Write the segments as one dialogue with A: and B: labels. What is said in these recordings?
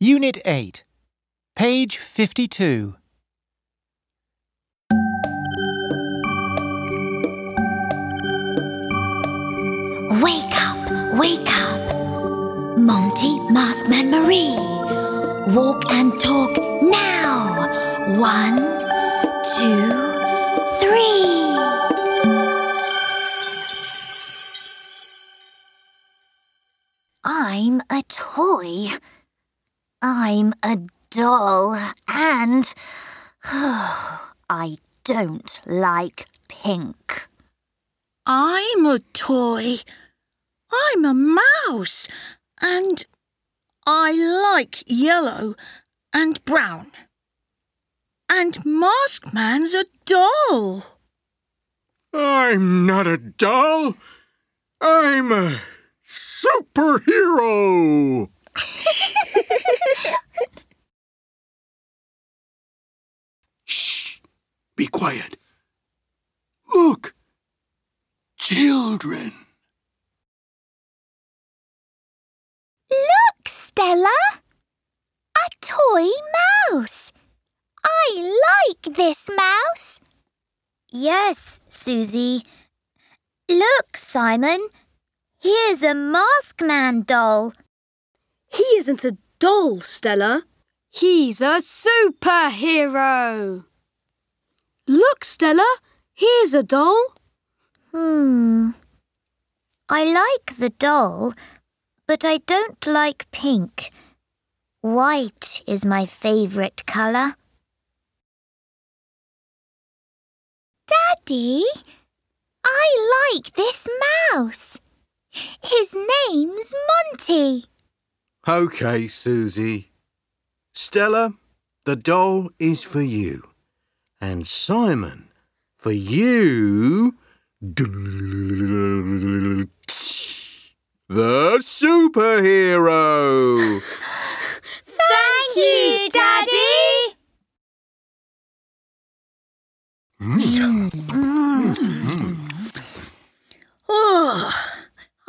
A: Unit 8, page 52.
B: Wake up, wake up. Monty, Maskman Marie. Walk and talk now. One, two, three.
C: I'm a toy. I'm a doll and I don't like pink.
D: I'm a toy. I'm a mouse. And I like yellow and brown. And Mask Man's a doll.
E: I'm not a doll. I'm a superhero. Be quiet. Look. Children.
B: Look, Stella. A toy mouse. I like this mouse. Yes, Susie. Look, Simon. Here's a Mask Man doll.
F: He isn't a doll, Stella. He's a superhero. Look, Stella, here's a doll.
B: Hmm. I like the doll, but I don't like pink. White is my favourite colour. Daddy, I like this mouse. His name's Monty.
E: Okay, Susie. Stella, the doll is for you. And Simon, for you. The superhero.
B: Thank you, Daddy. Hmm. Hmm.
D: Oh,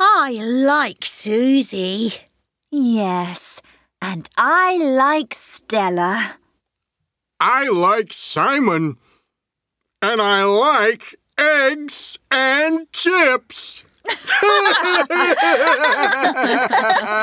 D: I like Susie.
C: Yes, and I like Stella.
E: I like Simon. And I like eggs and chips.